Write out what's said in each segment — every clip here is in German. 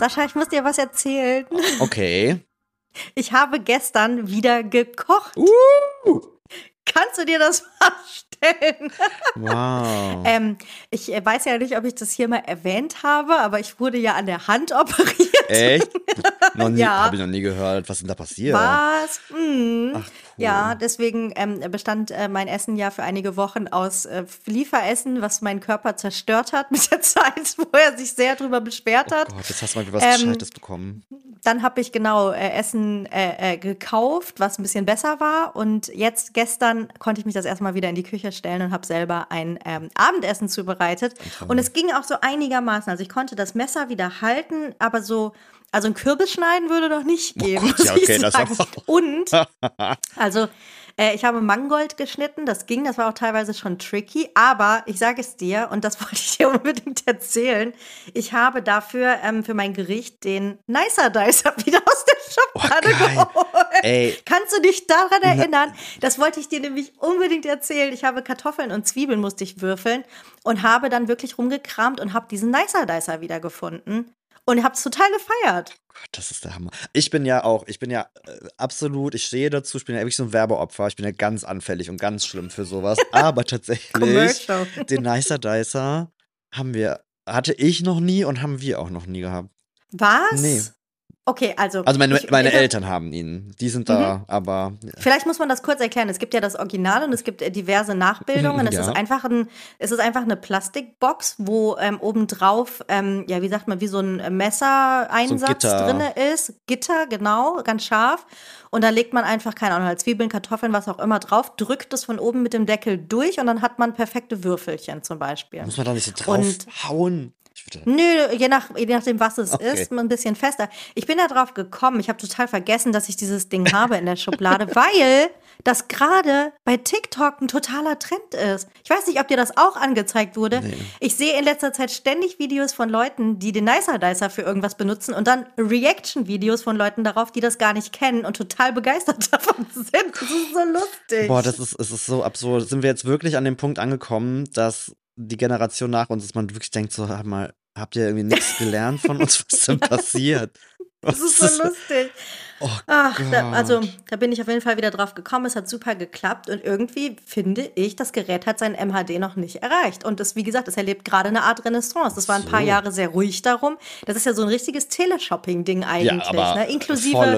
Sascha, ich muss dir was erzählen. Okay. Ich habe gestern wieder gekocht. Uh. Kannst du dir das vorstellen? Wow. ähm, ich äh, weiß ja nicht, ob ich das hier mal erwähnt habe, aber ich wurde ja an der Hand operiert. Echt? Noch nie, Ja. Habe ich noch nie gehört. Was ist denn da passiert? Was? Mhm. Ach. Ja, deswegen ähm, bestand äh, mein Essen ja für einige Wochen aus äh, Lieferessen, was meinen Körper zerstört hat mit der Zeit, wo er sich sehr drüber beschwert hat. Oh Gott, jetzt hast du mal wieder was Ähm, Gescheites bekommen. Dann habe ich genau äh, Essen äh, äh, gekauft, was ein bisschen besser war. Und jetzt gestern konnte ich mich das erstmal wieder in die Küche stellen und habe selber ein ähm, Abendessen zubereitet. Und es ging auch so einigermaßen. Also ich konnte das Messer wieder halten, aber so, also ein Kürbis schneiden würde noch nicht gehen. Gott, muss ja, ich okay, das war- Und also äh, ich habe Mangold geschnitten, das ging, das war auch teilweise schon tricky, aber ich sage es dir, und das wollte ich dir unbedingt erzählen, ich habe dafür ähm, für mein Gericht den Nicer Dicer wieder aus der Schublade Oh, geholt. Ey. Kannst du dich daran erinnern? Das wollte ich dir nämlich unbedingt erzählen. Ich habe Kartoffeln und Zwiebeln musste ich würfeln und habe dann wirklich rumgekramt und habe diesen Nicer Dicer wieder gefunden und habe es total gefeiert. Gott, das ist der Hammer. Ich bin ja auch, ich bin ja äh, absolut, ich stehe dazu, ich bin ja wirklich so ein Werbeopfer. Ich bin ja ganz anfällig und ganz schlimm für sowas. Aber tatsächlich, den Nicer Dicer haben wir, hatte ich noch nie und haben wir auch noch nie gehabt. Was? Nee. Okay, also. Also meine, ich- meine ich- Eltern haben ihn. Die sind da, aber Vielleicht muss man das kurz erklären. Es gibt ja das Original und es gibt äh, diverse Nachbildungen. Es Ja. ist einfach ein, es ist einfach eine Plastikbox, wo ähm, obendrauf, ähm, ja, wie sagt man, wie so ein Messereinsatz Gitter. drinne ist. Gitter, genau, ganz scharf. Und da legt man einfach, keine Ahnung, halt Zwiebeln, Kartoffeln, was auch immer drauf, drückt es von oben mit dem Deckel durch und dann hat man perfekte Würfelchen zum Beispiel. muss man da nicht so Und- draufhauen. Nö, je, nach, je nachdem, was es Okay. ist, ein bisschen fester. Ich bin da drauf gekommen. Ich habe total vergessen, dass ich dieses Ding habe in der Schublade, weil das gerade bei TikTok ein totaler Trend ist. Ich weiß nicht, ob dir das auch angezeigt wurde. Ich sehe in letzter Zeit ständig Videos von Leuten, die den Nicer Dicer für irgendwas benutzen und dann Reaction-Videos von Leuten darauf, die das gar nicht kennen und total begeistert davon sind. Das ist so lustig. boah, das ist, es ist so absurd. Sind wir jetzt wirklich an dem Punkt angekommen, dass die Generation nach uns, dass man wirklich denkt, so, hab mal, habt ihr irgendwie nichts gelernt von uns? Was ist denn passiert? Das ist so lustig. Oh Ach, da, also da bin ich auf jeden Fall wieder drauf gekommen. Es hat super geklappt und irgendwie finde ich, das Gerät hat sein MHD noch nicht erreicht. Und das, wie gesagt, es erlebt gerade eine Art Renaissance. Das war ein paar So. Jahre sehr ruhig darum. Das ist ja so ein richtiges Teleshopping-Ding eigentlich, aber ne? Inklusive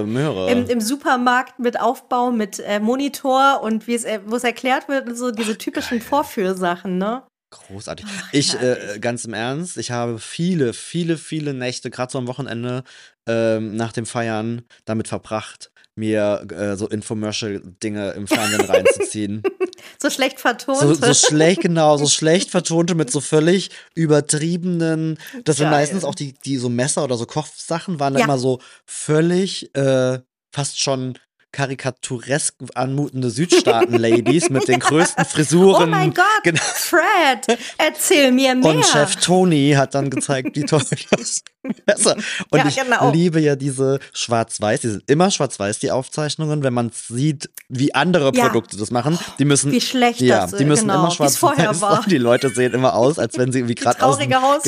im, im Supermarkt mit Aufbau, mit äh, Monitor und wie es, äh, wo es erklärt wird, so diese typischen Vorführsachen, ne? Großartig. Ich, äh, herrlich. ganz im Ernst, ich habe viele, viele, viele Nächte, gerade so am Wochenende, ähm, nach dem Feiern damit verbracht, mir äh, so Infomercial-Dinge im Fernsehen reinzuziehen. So schlecht vertont. So, so schlecht, genau, so schlecht vertonte mit so völlig übertriebenen, das sind Geil. meistens auch die, die so Messer oder so Kochsachen, waren Ja. immer so völlig, äh, fast schon karikaturesk anmutende Südstaaten-Ladies mit den größten Frisuren. oh mein Gott, Genau. Fred, erzähl mir mehr. Und Chef Tony hat dann gezeigt, wie toll das besser. Und Ja, ich genau. liebe ja diese Schwarz-Weiß, die sind immer Schwarz-Weiß, die Aufzeichnungen, wenn man sieht, wie andere Ja. Produkte das machen. Die müssen, Wie schlecht ja, das, die müssen genau, immer schwarz-weiß war. und die Leute sehen immer aus, als wenn sie irgendwie gerade aus, dem- genau,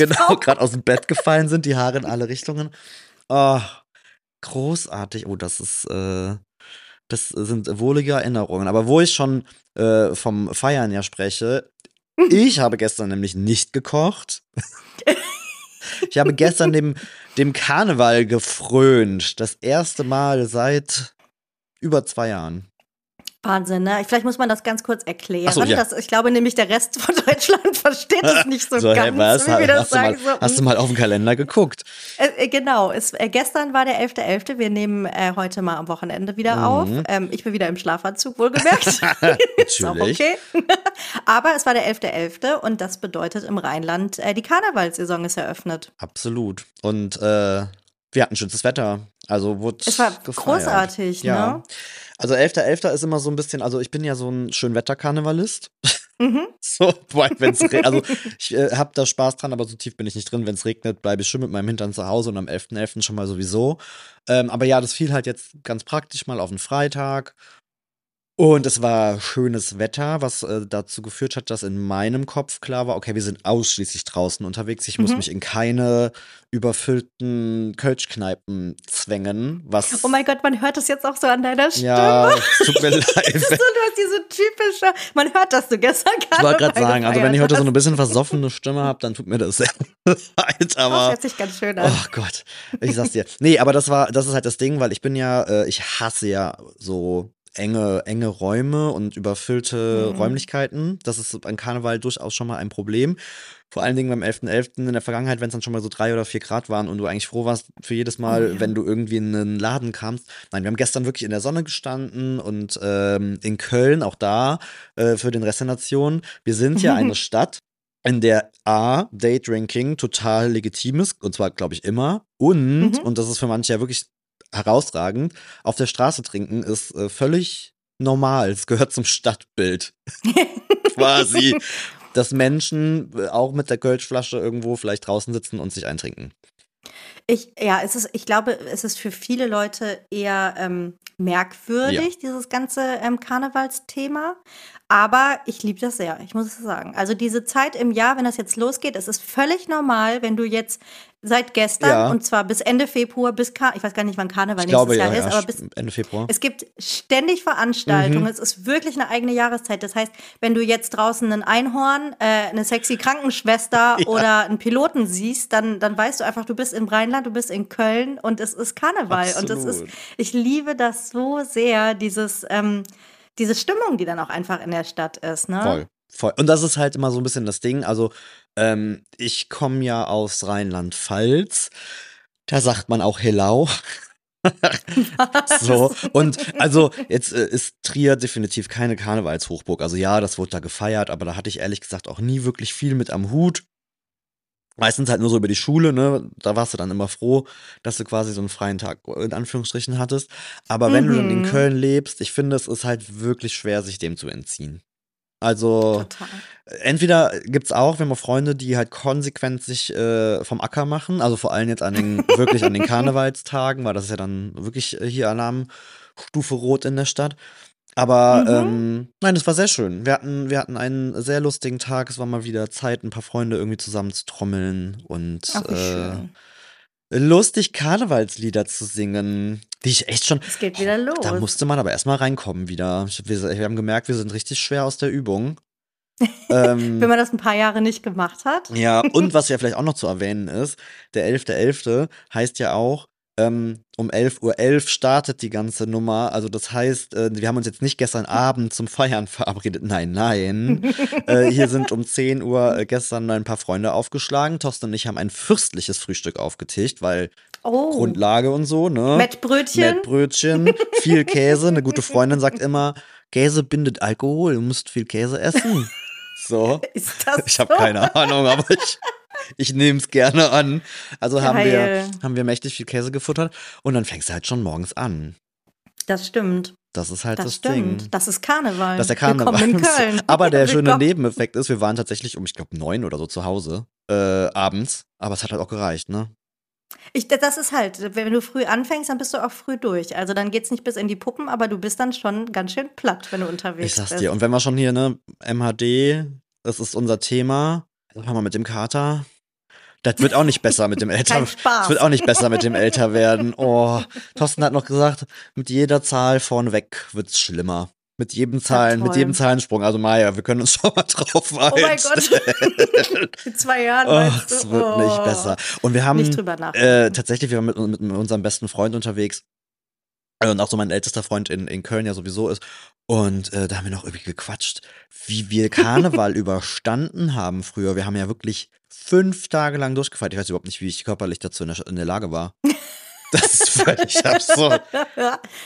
aus dem Bett gefallen sind, die Haare in alle Richtungen. Oh, großartig. Oh, das ist, äh, das sind wohlige Erinnerungen. Aber wo ich schon äh, vom Feiern ja spreche, ich habe gestern nämlich nicht gekocht. Ich habe gestern dem, dem Karneval gefrönt. Das erste Mal seit über zwei Jahren. Wahnsinn, ne? Vielleicht muss man das ganz kurz erklären. So, ja. das, ich glaube nämlich, der Rest von Deutschland versteht es nicht so, hey, ganz, was? wie wir das hast, du mal, sagen. so, hast du mal auf den Kalender geguckt? Äh, äh, genau, es, äh, gestern war der 11.11. Wir nehmen äh, heute mal am Wochenende wieder Mhm. auf. Ähm, ich bin wieder im Schlafanzug, wohlgemerkt. Ist auch Natürlich. okay. Aber es war der 11.11. und das bedeutet im Rheinland, äh, die Karnevalssaison ist eröffnet. Absolut. Und äh, wir hatten schönes Wetter. Also wurde Es war gefeiert. großartig, ja. ne? Also 11.11. ist immer so ein bisschen, also ich bin ja so ein Schönwetter-Karnevalist. Mhm. So, wenn es also ich äh, habe da Spaß dran, aber so tief bin ich nicht drin. Wenn es regnet, bleibe ich schon mit meinem Hintern zu Hause und am 11.11. schon mal sowieso. Ähm, aber ja, das fiel halt jetzt ganz praktisch mal auf den Freitag. Und es war schönes Wetter, was äh, dazu geführt hat, dass in meinem Kopf klar war, okay, wir sind ausschließlich draußen unterwegs. Ich muss Mhm. mich in keine überfüllten Kölschkneipen zwängen, was Oh mein Gott, man hört das jetzt auch so an deiner Stimme. ja, tut mir leid. So, du hast diese typische, man hört, dass du gestern Ich wollte gerade sagen, also wenn ich heute so eine bisschen versoffene Stimme habe, dann tut mir das sehr leid, Das aber hört sich ganz schön an. Oh Gott, ich sag's dir. Nee, aber das war, das ist halt das Ding, weil ich bin ja, äh, ich hasse ja so enge, enge Räume und überfüllte Mhm. Räumlichkeiten. Das ist an Karneval durchaus schon mal ein Problem. Vor allen Dingen beim 11.11. in der Vergangenheit, wenn es dann schon mal so drei oder vier Grad waren und du eigentlich froh warst für jedes Mal, ja. wenn du irgendwie in einen Laden kamst. Nein, wir haben gestern wirklich in der Sonne gestanden und ähm, in Köln, auch da, äh, für den Rest der Nation. Wir sind ja eine Stadt, in der A, Daydrinking total legitim ist, und zwar, glaube ich, immer. Und, Mhm. und das ist für manche ja wirklich herausragend, auf der Straße trinken ist äh, völlig normal. Es gehört zum Stadtbild. Quasi. Dass Menschen äh, auch mit der Kölschflasche irgendwo vielleicht draußen sitzen und sich eintrinken. Ich, ja, es ist, ich glaube, es ist für viele Leute eher ähm, merkwürdig, dieses ganze ähm, Karnevalsthema. Aber ich liebe das sehr, ich muss es sagen. Also diese Zeit im Jahr, wenn das jetzt losgeht, es ist völlig normal, wenn du jetzt seit gestern Ja. und zwar bis Ende Februar, bis Kar ich weiß gar nicht, wann Karneval Ich nächstes glaube, ja, Jahr ist, ja, aber bis Ende Februar. es gibt ständig Veranstaltungen. Mhm. Es ist wirklich eine eigene Jahreszeit. Das heißt, wenn du jetzt draußen ein Einhorn, äh, eine sexy Krankenschwester Ja. oder einen Piloten siehst, dann, dann weißt du einfach, du bist im Rheinland, du bist in Köln und es ist Karneval. Und es ist, Absolut. ich liebe das so sehr, dieses, ähm, diese Stimmung, die dann auch einfach in der Stadt ist. Ne? Voll, voll. Und das ist halt immer so ein bisschen das Ding. Also, ähm, ich komme ja aus Rheinland-Pfalz. Da sagt man auch Hellau. so. Und also, jetzt äh, ist Trier definitiv keine Karnevalshochburg. Also, ja, das wurde da gefeiert, aber da hatte ich ehrlich gesagt auch nie wirklich viel mit am Hut. Meistens halt nur so über die Schule, ne? Da warst du dann immer froh, dass du quasi so einen freien Tag in Anführungsstrichen hattest. Aber wenn du dann in Mhm. Köln lebst, ich finde, es ist halt wirklich schwer, sich dem zu entziehen. Also, Total. entweder gibt's auch, wir haben auch Freunde, die halt konsequent sich äh, vom Acker machen, also vor allem jetzt an den, wirklich an den Karnevalstagen, weil das ist ja dann wirklich äh, hier Alarmstufe Rot in der Stadt. Aber Mhm. ähm, nein, es war sehr schön. Wir hatten, wir hatten einen sehr lustigen Tag. Es war mal wieder Zeit, ein paar Freunde irgendwie zusammen zu trommeln und Ach, äh, schön. Lustig Karnevalslieder zu singen, die ich echt schon. Es geht wieder los. Da musste man aber erstmal reinkommen wieder. Wir, wir haben gemerkt, wir sind richtig schwer aus der Übung. ähm, Wenn man das ein paar Jahre nicht gemacht hat. ja, und was ja vielleicht auch noch zu erwähnen ist, der 11.11. heißt ja auch, ähm, um 11.11 Uhr startet die ganze Nummer. Also das heißt, äh, wir haben uns jetzt nicht gestern Abend zum Feiern verabredet. Nein, nein. äh, hier sind um 10 Uhr äh, gestern ein paar Freunde aufgeschlagen. Thorsten und ich haben ein fürstliches Frühstück aufgetischt, weil Oh, Grundlage und so, ne? Mettbrötchen. Mettbrötchen, viel Käse. Eine gute Freundin sagt immer, Käse bindet Alkohol, du musst viel Käse essen. So. Ist das Ich habe so? keine Ahnung, aber ich, ich nehme es gerne an. Also haben wir, haben wir mächtig viel Käse gefuttert und dann fängst du halt schon morgens an. Das stimmt. Das ist halt das, Das, stimmt. Ding. Das ist Karneval. Das ist der Karneval. Willkommen in Köln. Aber der schöne Willkommen. Nebeneffekt ist, wir waren tatsächlich um, ich glaube, neun oder so zu Hause äh, abends. Aber es hat halt auch gereicht, ne? Ich, das ist halt, wenn du früh anfängst, dann bist du auch früh durch. Also dann geht's nicht bis in die Puppen, aber du bist dann schon ganz schön platt, wenn du unterwegs Ich sag's bist. dir. Und wenn wir schon hier, ne, MHD, das ist unser Thema. Sag mal mit dem Kater. Das wird auch nicht besser mit dem Älter. Das wird auch nicht besser mit dem Älterwerden. Oh, Thorsten hat noch gesagt, mit jeder Zahl vorneweg wird's schlimmer. Mit jedem Zahlen, mit jedem Zahlensprung. Also Maja, wir können uns schon mal drauf Oh mein einstellen. Gott. In zwei Jahren Oh, es wird oh. nicht besser. Und wir haben äh, tatsächlich, wir waren mit, mit unserem besten Freund unterwegs. Äh, Und auch so mein ältester Freund in, in Köln ja sowieso ist. Und äh, da haben wir noch irgendwie gequatscht, wie wir Karneval überstanden haben früher. Wir haben ja wirklich fünf Tage lang durchgefeiert. Ich weiß überhaupt nicht, wie ich körperlich dazu in der, in der Lage war. Das ist völlig absurd.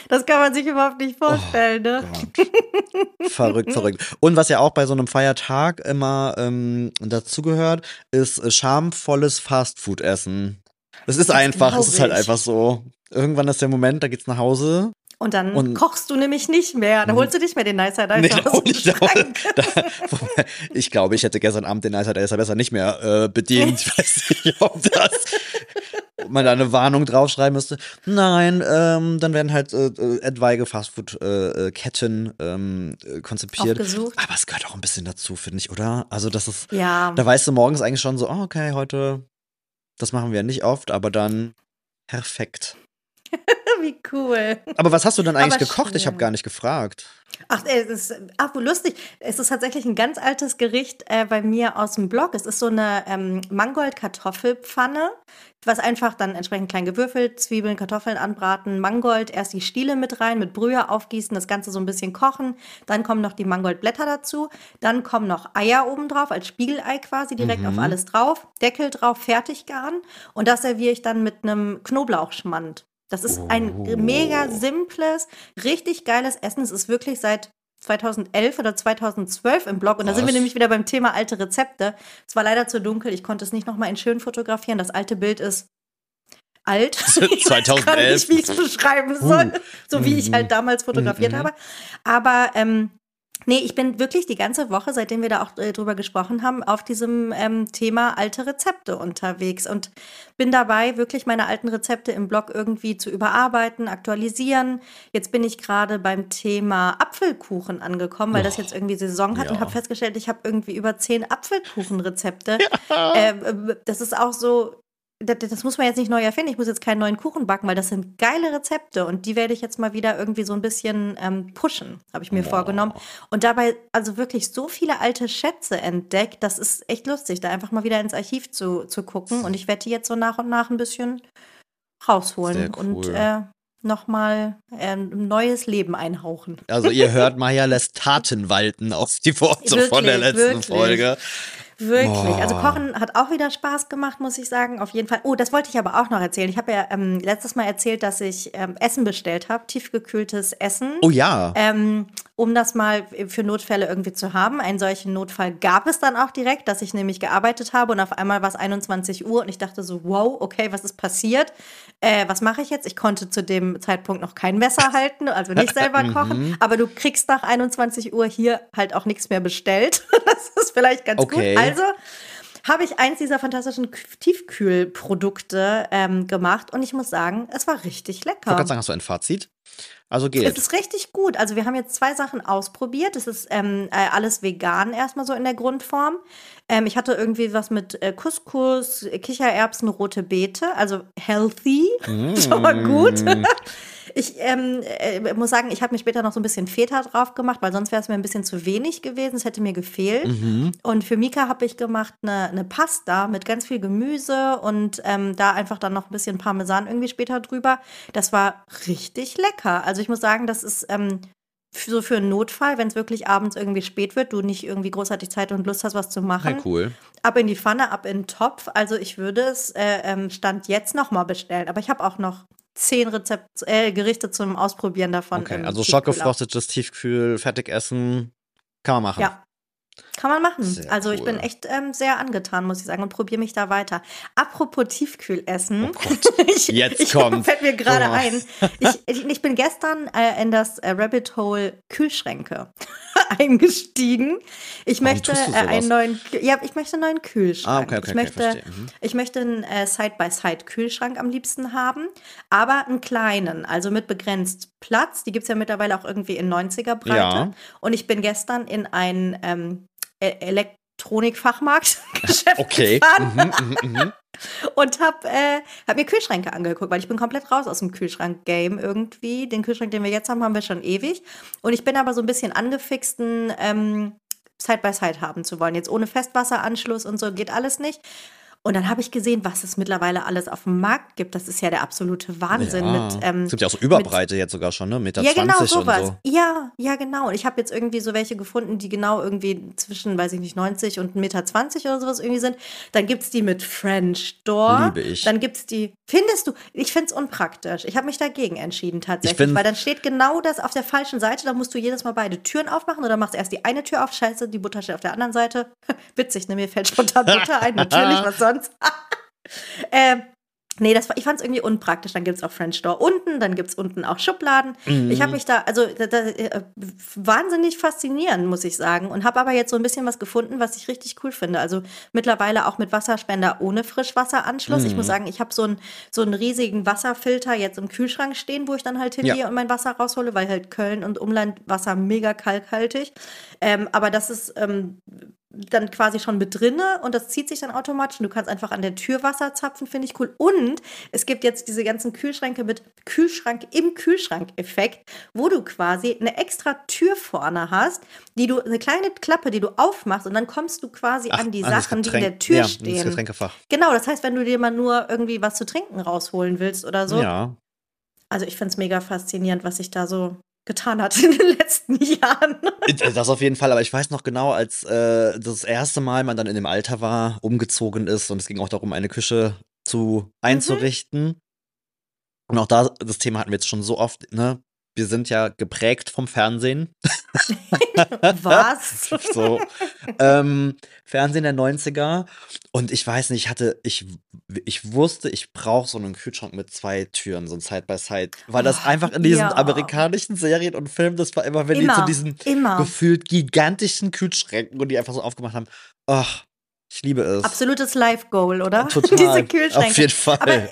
das kann man sich überhaupt nicht vorstellen, ne? Gott. verrückt, verrückt. Und was ja auch bei so einem Feiertag immer ähm, dazugehört, ist schamvolles Fastfood-Essen. Es ist einfach, es ist halt einfach so. Irgendwann ist der Moment, da geht's nach Hause. Und dann Und- kochst du nämlich nicht mehr. Dann holst du nicht mehr den Nicer Dicer Nee, aus aber Schrank. da, ich glaube, ich hätte gestern Abend den Nicer Dicer besser nicht mehr äh, bedient. Ich weiß nicht, ob das. man da eine Warnung draufschreiben müsste. Nein, ähm, dann werden halt äh, äh etwaige Fastfood-Ketten äh, ähm, konzipiert. Aufgesucht. Aber es gehört auch ein bisschen dazu, finde ich, oder? Also das ist, Ja. da weißt du morgens eigentlich schon so, oh, okay, heute, das machen wir nicht oft, aber dann perfekt. Wie cool. Aber was hast du denn eigentlich Aber gekocht? Ich habe schön. gar nicht gefragt. Ach, es ist, ach, lustig. Es ist tatsächlich ein ganz altes Gericht äh, bei mir aus dem Blog. Es ist so eine ähm, Mangold-Kartoffelpfanne, was einfach dann entsprechend klein gewürfelt, Zwiebeln, Kartoffeln anbraten, Mangold, erst die Stiele mit rein, mit Brühe aufgießen, das Ganze so ein bisschen kochen. Dann kommen noch die Mangoldblätter dazu. Dann kommen noch Eier oben drauf, als Spiegelei quasi, direkt auf alles drauf. Deckel drauf, fertig garen. Und das serviere ich dann mit einem Knoblauchschmand. Das ist ein Oh. mega simples, richtig geiles Essen. Es ist wirklich seit 2011 oder 2012 im Blog. Und da sind wir Was? nämlich wieder beim Thema alte Rezepte. Es war leider zu dunkel. Ich konnte es nicht nochmal in schön fotografieren. Das alte Bild ist alt. Ich weiß 2011. nicht, wie ich es beschreiben soll. So wie ich halt damals fotografiert Mhm. habe. Aber ähm, nee, ich bin wirklich die ganze Woche, seitdem wir da auch äh, drüber gesprochen haben, auf diesem ähm, Thema alte Rezepte unterwegs und bin dabei, wirklich meine alten Rezepte im Blog irgendwie zu überarbeiten, aktualisieren. Jetzt bin ich gerade beim Thema Apfelkuchen angekommen, weil das Oh, jetzt irgendwie Saison hat und ja. habe festgestellt, ich habe irgendwie über zehn Apfelkuchenrezepte. Ähm, äh, das ist auch so, das, das muss man jetzt nicht neu erfinden. Ich muss jetzt keinen neuen Kuchen backen, weil das sind geile Rezepte und die werde ich jetzt mal wieder irgendwie so ein bisschen ähm, pushen, habe ich mir vorgenommen. Und dabei also wirklich so viele alte Schätze entdeckt, das ist echt lustig, da einfach mal wieder ins Archiv zu, zu gucken. Und ich werde die jetzt so nach und nach ein bisschen rausholen Sehr und cool. äh, nochmal äh, ein neues Leben einhauchen. Also ihr hört, Maya lässt Taten walten auf die Worte von der Wirklich, letzten wirklich. Folge. Wirklich. Also Boah. Kochen hat auch wieder Spaß gemacht, muss ich sagen. Auf jeden Fall. Oh, das wollte ich aber auch noch erzählen. Ich habe ja ähm, letztes Mal erzählt, dass ich ähm, Essen bestellt habe, tiefgekühltes Essen. Oh ja. Ähm, um das mal für Notfälle irgendwie zu haben. Einen solchen Notfall gab es dann auch direkt, dass ich nämlich gearbeitet habe und auf einmal war es 21 Uhr und ich dachte so, wow, okay, was ist passiert? Äh, was mache ich jetzt? Ich konnte zu dem Zeitpunkt noch kein Messer halten, also nicht selber kochen. Aber du kriegst nach 21 Uhr hier halt auch nichts mehr bestellt. das ist vielleicht ganz Okay. gut. Also habe ich eins dieser fantastischen Tiefkühlprodukte ähm, gemacht und ich muss sagen, es war richtig Ich wollte lecker. sagen, hast du ein Fazit? Also Es geht. ist richtig gut. Also wir haben jetzt zwei Sachen ausprobiert. Es ist ähm, äh, alles vegan erstmal so in der Grundform. Ähm, ich hatte irgendwie was mit äh, Couscous, Kichererbsen, rote Beete, also healthy, schon mal gut. Ich ähm, äh, muss sagen, ich habe mir später noch so ein bisschen Feta drauf gemacht, weil sonst wäre es mir ein bisschen zu wenig gewesen. Es hätte mir gefehlt. Mhm. Und für Mika habe ich gemacht eine, eine Pasta mit ganz viel Gemüse und ähm, da einfach dann noch ein bisschen Parmesan irgendwie später drüber. Das war richtig lecker. Also ich muss sagen, das ist ähm, so für einen Notfall, wenn es wirklich abends irgendwie spät wird, du nicht irgendwie großartig Zeit und Lust hast, was zu machen. Ja, cool. Ab in die Pfanne, ab in den Topf. Also ich würde es äh, ähm, Stand jetzt nochmal bestellen. Aber ich habe auch noch zehn Rezept äh, Gerichte zum Ausprobieren davon. Okay, also Tiefkühler. schockgefrochtetes Tiefkühl, Fertigessen kann man machen. Ja. Kann man machen. Sehr also ich bin cool. echt ähm, sehr angetan, muss ich sagen, und probiere mich da weiter. Apropos Tiefkühlessen. Oh ich, jetzt ich, kommt's. Fällt mir gerade Oh. ein. Ich, ich, ich bin gestern äh, in das äh, Rabbit Hole Kühlschränke eingestiegen. Ich Warum möchte äh, einen neuen, ja, ich möchte einen neuen Kühlschrank. Ah, okay, okay, ich okay, möchte, verstehe. Mhm. ich möchte einen äh, Side-by-Side-Kühlschrank am liebsten haben, aber einen kleinen, also mit begrenzt Platz. Die gibt es ja mittlerweile auch irgendwie in 90er Breite. Ja. Und ich bin gestern in ein ähm, E- Elektronikfachmarktgeschäft Okay. gefahren Mhm, mhm, mhm. und habe äh, hab mir Kühlschränke angeguckt, weil ich bin komplett raus aus dem Kühlschrank-Game irgendwie. Den Kühlschrank, den wir jetzt haben, haben wir schon ewig. Und ich bin aber so ein bisschen angefixt, einen ähm, Side-by-Side haben zu wollen. Jetzt ohne Festwasseranschluss und so geht alles nicht. Und dann habe ich gesehen, was es mittlerweile alles auf dem Markt gibt. Das ist ja der absolute Wahnsinn. Ja. Mit, ähm, es gibt ja auch so Überbreite jetzt sogar schon, ne? Meter ja, genau, 20 sowas. und so. Ja, ja, genau. Und ich habe jetzt irgendwie so welche gefunden, die genau irgendwie zwischen, weiß ich nicht, 90 und 1,20 Meter oder sowas irgendwie sind. Dann gibt es die mit French Door. Liebe ich. Dann gibt es die, findest du, ich finde es unpraktisch. Ich habe mich dagegen entschieden tatsächlich, find- weil dann steht genau das auf der falschen Seite. Da musst du jedes Mal beide Türen aufmachen oder machst erst die eine Tür auf. Scheiße, die Butter steht auf der anderen Seite. Witzig, ne? Mir fällt spontan Butter ein. Natürlich, was sonst. ähm, Nee, das, ich fand es irgendwie unpraktisch. Dann gibt es auch French Door unten, dann gibt es unten auch Schubladen. Mhm. Ich habe mich da, also da, da, äh, wahnsinnig faszinierend, muss ich sagen. Und habe aber jetzt so ein bisschen was gefunden, was ich richtig cool finde. Also mittlerweile auch mit Wasserspender ohne Frischwasseranschluss. Ich muss Mhm. sagen, ich habe so, ein, so einen riesigen Wasserfilter jetzt im Kühlschrank stehen, wo ich dann halt hingehe Ja. und mein Wasser raushole, weil halt Köln und Umland Wasser mega kalkhaltig. Ähm, aber das ist ähm, dann quasi schon mit drinne und das zieht sich dann automatisch und du kannst einfach an der Tür Wasser zapfen, finde ich cool. Und es gibt jetzt diese ganzen Kühlschränke mit Kühlschrank im Kühlschrank-Effekt, wo du quasi eine extra Tür vorne hast, die du, eine kleine Klappe, die du aufmachst und dann kommst du quasi Ach, an die an das Sachen, die in der Tür ja, Das stehen. Getränkefach. Genau, das heißt, wenn du dir mal nur irgendwie was zu trinken rausholen willst oder so. Ja. Also ich finde es mega faszinierend, was sich da so getan hat in den letzten Jahren. Das auf jeden Fall, aber ich weiß noch genau, als äh, das erste Mal man dann in dem Alter war, umgezogen ist und es ging auch darum, eine Küche zu einzurichten. Und auch da, das Thema hatten wir jetzt schon so oft, ne? Wir sind ja geprägt vom Fernsehen. Was? so. ähm, Fernsehen der 90er. Und ich weiß nicht, ich hatte, ich, ich wusste, ich brauche so einen Kühlschrank mit zwei Türen, so ein Side-by-Side. Weil das Oh, einfach in diesen ja. amerikanischen Serien und Filmen, das war immer, wenn die zu Immer, diesen immer. gefühlt gigantischen Kühlschränken und die einfach so aufgemacht haben. Ach, ich liebe es. Absolutes Life-Goal, oder? Total. Diese Kühlschränke. Auf jeden Fall. Aber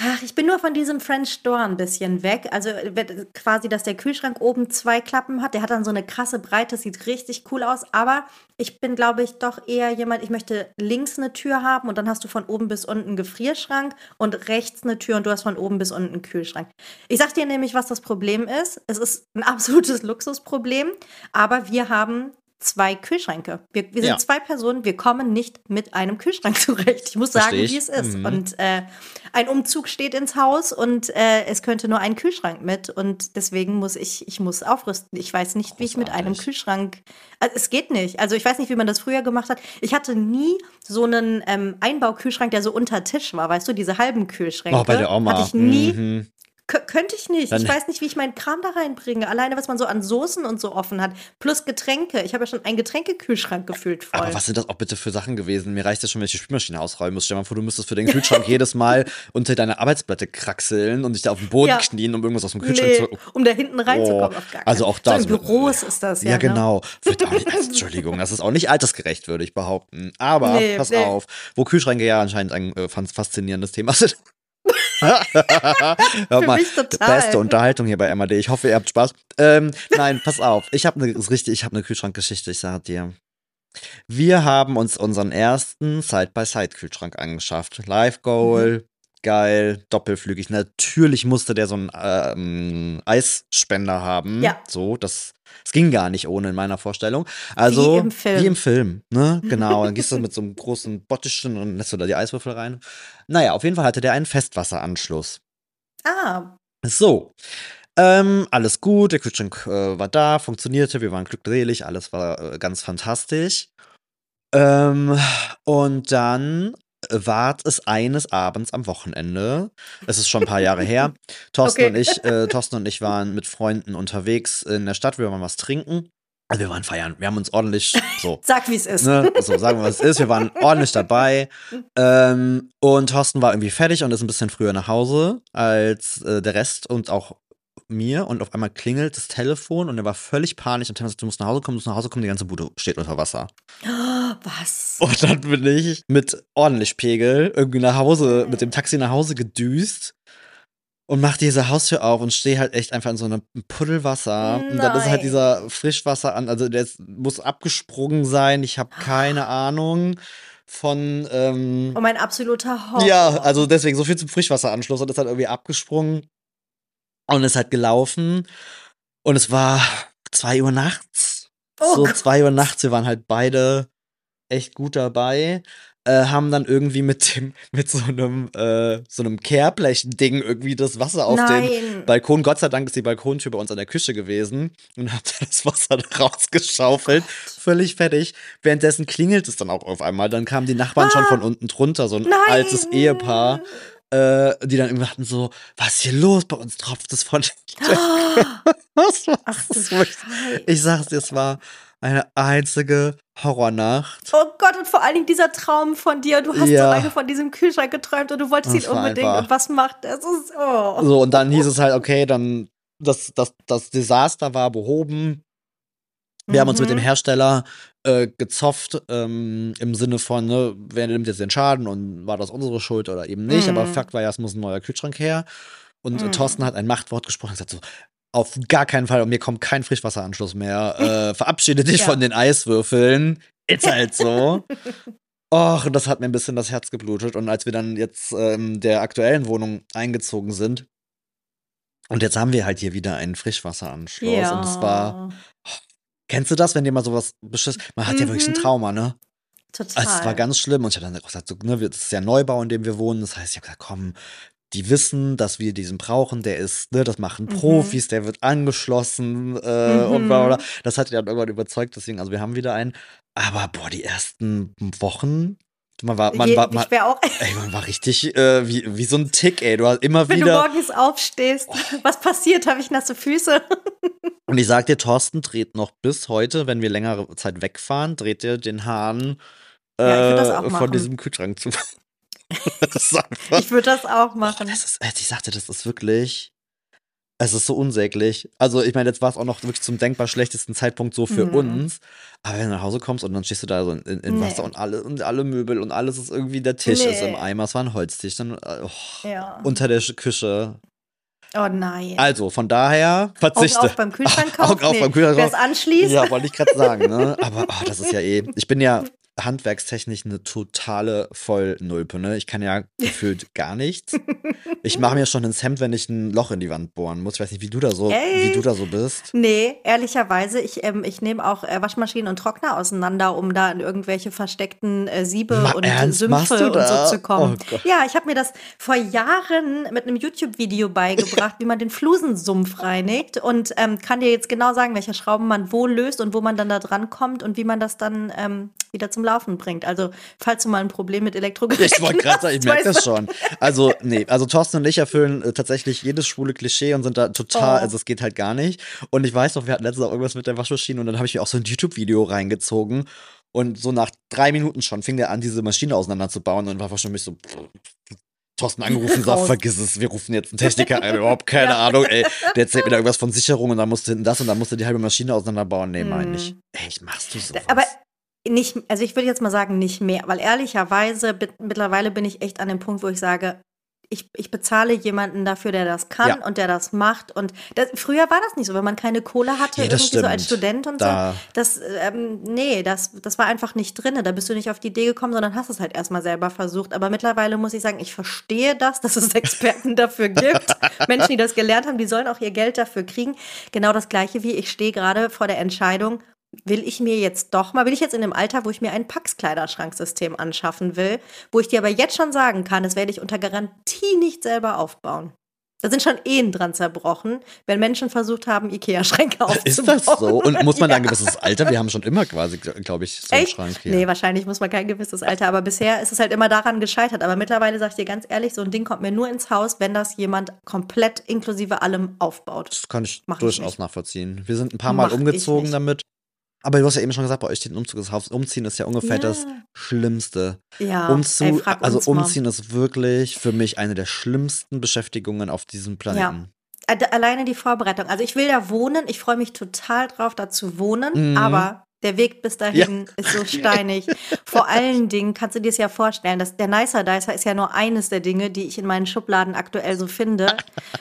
ach, ich bin nur von diesem French Door ein bisschen weg. Also wenn- quasi, dass der Kühlschrank oben zwei Klappen hat. Der hat dann so eine krasse Breite, sieht richtig cool aus. Aber ich bin, glaube ich, doch eher jemand, ich möchte links eine Tür haben und dann hast du von oben bis unten einen Gefrierschrank und rechts eine Tür und du hast von oben bis unten einen Kühlschrank. Ich sag dir nämlich, was das Problem ist. Es ist ein absolutes Luxusproblem, aber wir haben zwei Kühlschränke. Wir, wir sind Ja. zwei Personen, wir kommen nicht mit einem Kühlschrank zurecht. Ich muss sagen, ich. wie es ist. Mhm. Und äh, ein Umzug steht ins Haus und äh, es könnte nur ein Kühlschrank mit. Und deswegen muss ich, ich muss aufrüsten. Ich weiß nicht, wie ich mit einem Großartig. Kühlschrank. Also, es geht nicht. Also ich weiß nicht, wie man das früher gemacht hat. Ich hatte nie so einen ähm, Einbaukühlschrank, der so unter Tisch war, weißt du, diese halben Kühlschränke. Oh, bei der Oma. Hatte ich nie. Mhm. Kö- könnte ich nicht. Dann- ich weiß nicht, wie ich meinen Kram da reinbringe. Alleine, was man so an Soßen und so offen hat. Plus Getränke. Ich habe ja schon einen Getränkekühlschrank gefühlt voll. Aber was sind das auch bitte für Sachen gewesen? Mir reicht es schon, wenn ich die Spülmaschine ausräumen muss. Stell dir mal vor, du müsstest für den Kühlschrank jedes Mal unter deine Arbeitsplatte kraxeln und dich da auf den Boden Ja. knien, um irgendwas aus dem Kühlschrank Nee, zu. um da hinten reinzukommen, Oh, also auch da So in Büros ist das ja. Ja, ne? genau. Also, Entschuldigung, das ist auch nicht altersgerecht, würde ich behaupten. Aber Nee, pass nee. auf, wo Kühlschränke ja anscheinend ein äh, fas- faszinierendes Thema sind. Hör mal, beste Unterhaltung hier bei MAD. Ich hoffe, ihr habt Spaß. Ähm, nein, pass auf. Ich habe eine richtig, ich habe eine Kühlschrankgeschichte. Ich sage dir. Wir haben uns unseren ersten Side-by-Side-Kühlschrank angeschafft. Live Goal, geil, doppelflügig. Natürlich musste der so einen ähm, Eisspender haben. Ja. So, das, das ging gar nicht ohne in meiner Vorstellung. Also, Wie im Film. Wie im Film, ne? Genau. Dann gehst du mit so einem großen Bottischchen und lässt du da die Eiswürfel rein. Naja, auf jeden Fall hatte der einen Festwasseranschluss. Ah, So. Ähm, alles gut, der Kühlschrank äh, war da, funktionierte, wir waren glückselig, alles war äh, ganz fantastisch. Ähm, und dann ward es eines Abends am Wochenende, es ist schon ein paar Jahre her, Thorsten Okay. und ich, äh, Thorsten und ich waren mit Freunden unterwegs in der Stadt, wir waren was trinken. Also wir waren feiern, wir haben uns ordentlich so sag, wie es ist. Ne, so sagen wir, was es ist. Wir waren ordentlich dabei. Ähm, und Thorsten war irgendwie fertig und ist ein bisschen früher nach Hause als äh, der Rest und auch mir. Und auf einmal klingelt das Telefon und er war völlig panisch und hat gesagt, du musst nach Hause kommen, du musst nach Hause kommen, die ganze Bude steht unter Wasser. Was? Und dann bin ich mit ordentlich Pegel irgendwie nach Hause, mit dem Taxi nach Hause gedüst. Und mach diese Haustür auf und stehe halt echt einfach in so einem Puddel Wasser. Und dann ist halt Nein. dieser Frischwasser an, also der ist, muss abgesprungen sein. Ich habe keine Ahnung von. Ähm, Oh, mein absoluter Horror. ja, also deswegen so viel zum Frischwasseranschluss und ist halt irgendwie abgesprungen und ist halt gelaufen. Und es war zwei Uhr nachts. Oh so Gott. zwei Uhr nachts. Wir waren halt beide echt gut dabei. Äh, haben dann irgendwie mit dem, mit so einem, äh, so einem Kehrblech-Ding irgendwie das Wasser auf den Nein. Balkon. Gott sei Dank ist die Balkontür bei uns an der Küche gewesen und hab da das Wasser da rausgeschaufelt. Völlig fertig. Währenddessen klingelt es dann auch auf einmal. Dann kamen die Nachbarn schon von unten drunter, so ein Ah. Nein. altes Ehepaar, äh, die dann irgendwie hatten so, was ist hier los? Bei uns tropft es von Decken. Was war Ach das? Scheiße. Ich sag's dir, es war, eine einzige Horrornacht. Oh Gott, und vor allen Dingen dieser Traum von dir. Du hast ja. so lange von diesem Kühlschrank geträumt und du wolltest ihn unbedingt. Einfach. Und was macht das? Ist, oh. So, und dann hieß es halt, okay, dann das, das, das Desaster war behoben. Wir mhm. haben uns mit dem mhm. Hersteller äh, gezofft, ähm, im Sinne von, ne, wer nimmt jetzt den Schaden und war das unsere Schuld oder eben nicht. Mhm. Aber Fakt war ja, es muss ein neuer Kühlschrank her. Und mhm. Thorsten hat ein Machtwort gesprochen und gesagt so, auf gar keinen Fall, und mir kommt kein Frischwasseranschluss mehr. Äh, verabschiede dich ja. von den Eiswürfeln. Ist halt so. Och, das hat mir ein bisschen das Herz geblutet. Und als wir dann jetzt ähm, der aktuellen Wohnung eingezogen sind, und jetzt haben wir halt hier wieder einen Frischwasseranschluss. Ja. Und es war. Oh, kennst du das, wenn dir mal sowas beschisst? Man hat mhm. ja wirklich ein mhm. Trauma, ne? Total. Also, es war ganz schlimm. Und ich habe dann gesagt, so, ne, das ist ja Neubau, in dem wir wohnen. Das heißt, ich habe gesagt, komm, die wissen, dass wir diesen brauchen, der ist, ne, das machen mhm. Profis, der wird angeschlossen äh, mhm. und bla, bla. Das hat ja dann irgendwann überzeugt, deswegen, also wir haben wieder einen. Aber boah, die ersten Wochen, man war, man war, man, ey, man war richtig äh, wie, wie so ein Tick, ey. Du hast immer Wenn wieder. Wenn du morgens aufstehst, oh. was passiert? Habe ich nasse Füße? Und ich sag dir, Thorsten dreht noch bis heute, wenn wir längere Zeit wegfahren, dreht er den Hahn äh, ja, von diesem Kühlschrank zu. ich würde das auch machen. Oh, das ist, ich sagte, das ist wirklich. Es ist so unsäglich. Also, ich meine, jetzt war es auch noch wirklich zum denkbar schlechtesten Zeitpunkt so für mhm. uns. Aber wenn du nach Hause kommst und dann stehst du da so in, in nee. Wasser und alle, und alle Möbel und alles ist irgendwie, der Tisch nee. ist im Eimer, es war ein Holztisch, dann äh, oh, ja. unter der Küche. Oh nein. Also, von daher verzichte. Augen auf beim Kühlschrank kaufen. Augen auf nee. beim Kühlschrank Wer es anschließt. Ja, wollte ich gerade sagen, ne? Aber oh, das ist ja eh. Ich bin ja handwerkstechnisch eine totale Vollnulpe. Ne? Ich kann ja gefühlt gar nichts. Ich mache mir schon ins Hemd, wenn ich ein Loch in die Wand bohren muss. Ich weiß nicht, wie du da so, Ey. wie du da so bist. Nee, ehrlicherweise, ich, ähm, ich nehme auch äh, Waschmaschinen und Trockner auseinander, um da in irgendwelche versteckten äh, Siebe Ma und Ernst? Sümpfe und so zu kommen. Oh ja, ich habe mir das vor Jahren mit einem YouTube-Video beigebracht, wie man den Flusensumpf reinigt und ähm, kann dir jetzt genau sagen, welche Schrauben man wo löst und wo man dann da dran kommt und wie man das dann ähm, wieder zum Laufen bringt. Also, falls du mal ein Problem mit Elektrogeräten Ich wollte gerade sagen, ich merke das schon. Also, nee, also Thorsten und ich erfüllen äh, tatsächlich jedes schwule Klischee und sind da total, oh. also es geht halt gar nicht. Und ich weiß noch, wir hatten letztens auch irgendwas mit der Waschmaschine und dann habe ich mir auch so ein YouTube-Video reingezogen. Und so nach drei Minuten schon fing der an, diese Maschine auseinanderzubauen und war wahrscheinlich so, Thorsten angerufen und sagt, vergiss es, wir rufen jetzt einen Techniker ein, überhaupt keine ja. Ahnung, ey. Der erzählt mir da irgendwas von Sicherung und dann musste hinten das und dann musste die halbe Maschine auseinanderbauen. Nee, meine ich. Hm. Ey, machst du sowas? Aber nicht, also ich würde jetzt mal sagen, nicht mehr, weil ehrlicherweise mittlerweile bin ich echt an dem Punkt, wo ich sage, ich, ich bezahle jemanden dafür, der das kann ja. und der das macht. Und das, früher war das nicht so, wenn man keine Kohle hatte, ja, irgendwie stimmt. so als Student und da. so. Das, ähm, nee, das, das war einfach nicht drin. Da bist du nicht auf die Idee gekommen, sondern hast es halt erstmal selber versucht. Aber mittlerweile muss ich sagen, ich verstehe das, dass es Experten dafür gibt. Menschen, die das gelernt haben, die sollen auch ihr Geld dafür kriegen. Genau das gleiche wie ich stehe gerade vor der Entscheidung, will ich mir jetzt doch mal, will ich jetzt in dem Alter, wo ich mir ein Pax-Kleiderschranksystem anschaffen will, wo ich dir aber jetzt schon sagen kann, das werde ich unter Garantie nicht selber aufbauen. Da sind schon Ehen dran zerbrochen, wenn Menschen versucht haben, Ikea-Schränke aufzubauen. Ist das so? Und muss man da ein gewisses Alter? Wir haben schon immer quasi, glaube ich, so einen Echt? Schrank hier. Nee, wahrscheinlich muss man kein gewisses Alter. Aber bisher ist es halt immer daran gescheitert. Aber mittlerweile sage ich dir ganz ehrlich, so ein Ding kommt mir nur ins Haus, wenn das jemand komplett inklusive allem aufbaut. Das kann ich Mach durchaus ich nachvollziehen. Wir sind ein paar Mal Mach umgezogen damit. Aber du hast ja eben schon gesagt, bei euch steht ein Umzug des Haus. Umziehen ist ja ungefähr ja. das Schlimmste. Ja, Umzug, ey, also Umziehen mal. ist wirklich für mich eine der schlimmsten Beschäftigungen auf diesem Planeten. Ja. Alleine die Vorbereitung. Also ich will da wohnen, ich freue mich total drauf, da zu wohnen, mhm. aber der Weg bis dahin ja. ist so steinig. Vor allen Dingen kannst du dir es ja vorstellen, dass der Nicer Dicer ist ja nur eines der Dinge, die ich in meinen Schubladen aktuell so finde.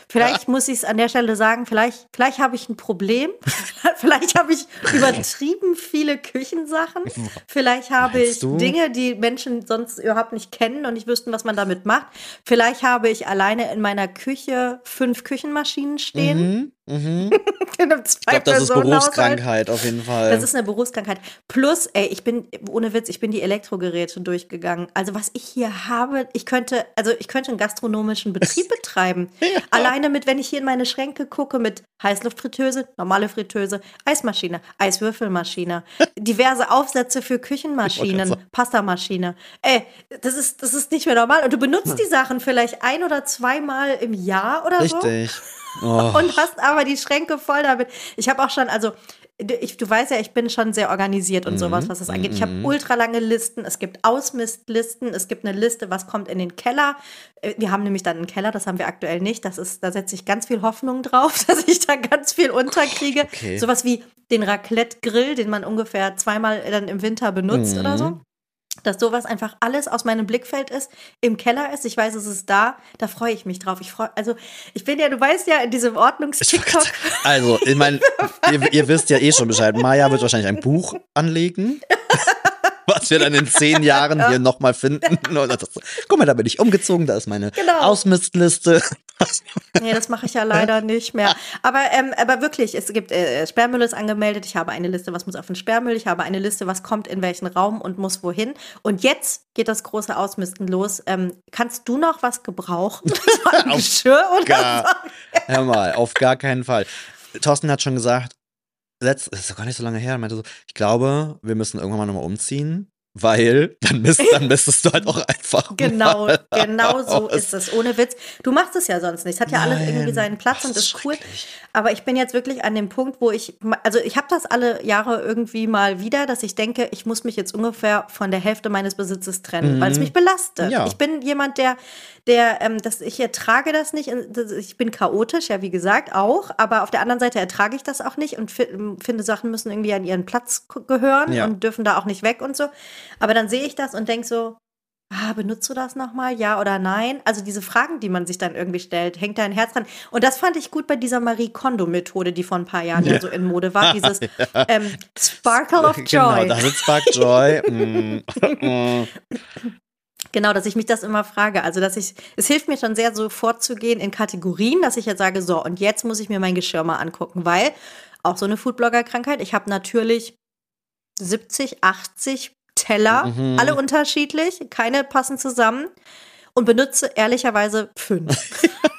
Vielleicht muss ich es an der Stelle sagen, vielleicht, vielleicht habe ich ein Problem. vielleicht habe ich übertrieben viele Küchensachen. Vielleicht habe ich? Dinge, die Menschen sonst überhaupt nicht kennen und nicht wüssten, was man damit macht. Vielleicht habe ich alleine in meiner Küche fünf Küchenmaschinen stehen. Mhm. Mhm. ich glaube, das ist Berufskrankheit auf jeden Fall. Das ist eine Berufskrankheit. Plus, ey, ich bin, ohne Witz, ich bin die Elektrogeräte durchgegangen. Also, was ich hier habe, ich könnte, also ich könnte einen gastronomischen Betrieb betreiben. ja. Alleine mit, wenn ich hier in meine Schränke gucke, mit Heißluftfritteuse, normale Fritteuse, Eismaschine, Eiswürfelmaschine, diverse Aufsätze für Küchenmaschinen, Pastamaschine. Ey, das ist, das ist nicht mehr normal. Und du benutzt hm. die Sachen vielleicht ein oder zweimal im Jahr oder Richtig. so. Richtig. Oh. Und hast aber die Schränke voll damit. Ich habe auch schon, also ich, du weißt ja, ich bin schon sehr organisiert und Mhm, sowas, was das angeht. Ich habe mhm. ultra lange Listen. Es gibt Ausmistlisten. Es gibt eine Liste, was kommt in den Keller. Äh, Wir haben nämlich dann einen Keller, das haben wir aktuell nicht. Das ist, da setze ich ganz viel Hoffnung drauf, dass ich da ganz viel unterkriege. okay. Sowas wie den Raclette-Grill, den man ungefähr zweimal dann im Winter benutzt oder so. Dass sowas einfach alles aus meinem Blickfeld ist, im Keller ist. Ich weiß, es ist da. Da freue ich mich drauf. Ich freue, also ich bin ja, du weißt ja, in diesem Ordnungs-TikTok. Also, ich meine, ihr, ihr wisst ja eh schon Bescheid. Maya wird wahrscheinlich ein Buch anlegen. Was wir dann in zehn Jahren hier nochmal finden. Das, guck mal, da bin ich umgezogen, da ist meine Genau. Ausmistliste. Nee, das mache ich ja leider nicht mehr. Aber, ähm, aber wirklich, es gibt, äh, Sperrmüll ist angemeldet. Ich habe eine Liste, was muss auf den Sperrmüll. Ich habe eine Liste, was kommt in welchen Raum und muss wohin. Und jetzt geht das große Ausmisten los. Ähm, kannst du noch was gebrauchen? So Auf Geschirr oder Gar, hör mal, auf gar keinen Fall. Thorsten hat schon gesagt, letzt, das ist doch gar nicht so lange her, er meinte so, ich glaube, wir müssen irgendwann mal nochmal umziehen, weil dann, misst, dann misstest du halt auch einfach. Genau, genau so ist es. Ohne Witz. Du machst es ja sonst nicht. Es hat ja alles Nein. irgendwie seinen Platz und ist cool. Aber ich bin jetzt wirklich an dem Punkt, wo ich, also ich habe das alle Jahre irgendwie mal wieder, dass ich denke, ich muss mich jetzt ungefähr von der Hälfte meines Besitzes trennen, weil es Mhm. mich belastet. Ja. Ich bin jemand, der, der, ähm, das, ich ertrage das nicht. Ich bin chaotisch, ja, wie gesagt, auch. Aber auf der anderen Seite ertrage ich das auch nicht und fi finde, Sachen müssen irgendwie an ihren Platz gehören Ja. und dürfen da auch nicht weg und so. Aber dann sehe ich das und denke so, Ah, benutzt du das nochmal? Ja oder nein? Also diese Fragen, die man sich dann irgendwie stellt, hängt da ein Herz dran. Und das fand ich gut bei dieser Marie Kondo-Methode, die vor ein paar Jahren ja. so in Mode war. Dieses ähm, Sparkle of Joy. Genau, das ist Spark Joy. Mm, mm. Genau, dass ich mich das immer frage. Also, dass ich, es hilft mir schon sehr, so vorzugehen in Kategorien, dass ich jetzt sage, so, und jetzt muss ich mir mein Geschirr mal angucken, weil auch so eine Foodblogger-Krankheit, ich habe natürlich 70, 80 Teller, Mhm. alle unterschiedlich, keine passen zusammen und benutze ehrlicherweise fünf.